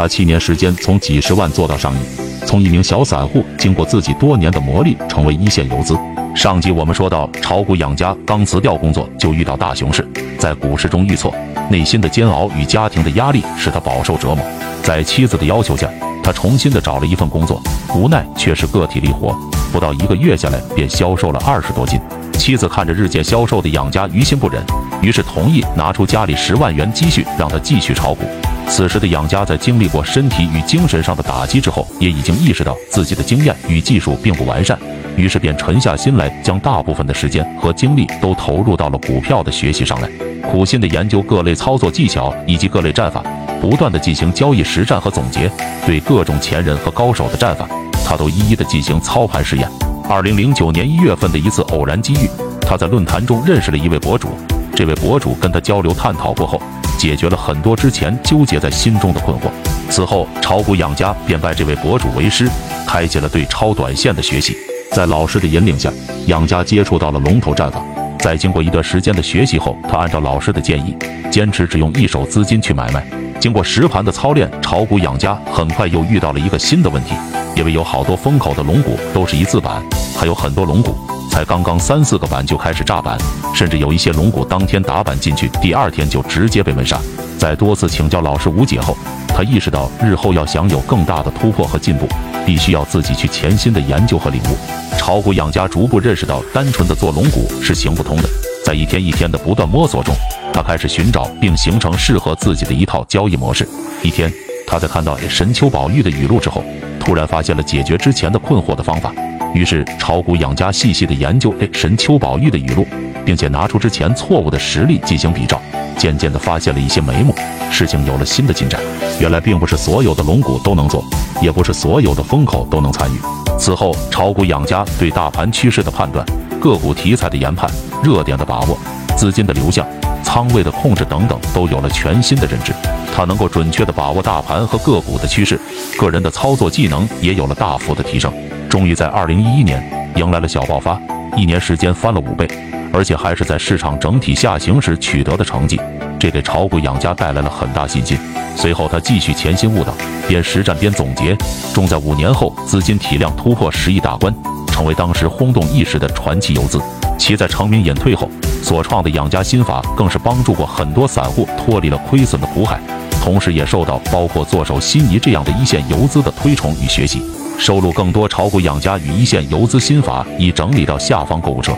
他七年时间从几十万做到上亿，从一名小散户经过自己多年的磨砺，成为一线游资。上集我们说到，炒股养家刚辞掉工作就遇到大熊市，在股市中遇挫，内心的煎熬与家庭的压力使他饱受折磨。在妻子的要求下，他重新的找了一份工作，无奈却是个体力活，不到一个月下来便消瘦了二十多斤。妻子看着日渐消瘦的养家，于心不忍，于是同意拿出家里十万元积蓄，让他继续炒股。此时的养家在经历过身体与精神上的打击之后，也已经意识到自己的经验与技术并不完善。于是便沉下心来，将大部分的时间和精力都投入到了股票的学习上来，苦心的研究各类操作技巧以及各类战法，不断的进行交易实战和总结，对各种前人和高手的战法，他都一一的进行操盘试验。二零零九年一月份的一次偶然机遇，他在论坛中认识了一位博主，这位博主跟他交流探讨过后，解决了很多之前纠结在心中的困惑。此后，炒股养家便拜这位博主为师，开启了对超短线的学习。在老师的引领下，养家接触到了龙头战法。在经过一段时间的学习后，他按照老师的建议，坚持只用一手资金去买卖。经过实盘的操练，炒股养家很快又遇到了一个新的问题，因为有好多风口的龙股都是一字板，还有很多龙股才刚刚三四个板就开始炸板，甚至有一些龙股当天打板进去，第二天就直接被闷杀。在多次请教老师无解后，他意识到日后要想有更大的突破和进步，必须要自己去潜心的研究和领悟。炒股养家逐步认识到，单纯的做龙股是行不通的。在一天一天的不断摸索中，他开始寻找并形成适合自己的一套交易模式。一天，他在看到神丘宝玉的语录之后，突然发现了解决之前的困惑的方法。于是，炒股养家细细的研究神丘宝玉的语录，并且拿出之前错误的实例进行比照。渐渐地发现了一些眉目，事情有了新的进展。原来并不是所有的龙骨都能做，也不是所有的风口都能参与。此后，炒股养家对大盘趋势的判断、个股题材的研判、热点的把握、资金的流向、仓位的控制等等，都有了全新的认知。他能够准确地把握大盘和个股的趋势，个人的操作技能也有了大幅的提升。终于在二零一一年迎来了小爆发，一年时间翻了五倍。而且还是在市场整体下行时取得的成绩，这给炒股养家带来了很大信心。随后他继续潜心悟道，边实战边总结，终在五年后资金体量突破十亿大关，成为当时轰动一时的传奇游资。其在成名隐退后所创的养家心法，更是帮助过很多散户脱离了亏损的苦海，同时也受到包括做手心仪这样的一线游资的推崇与学习。收录更多炒股养家与一线游资心法，已整理到下方购物车。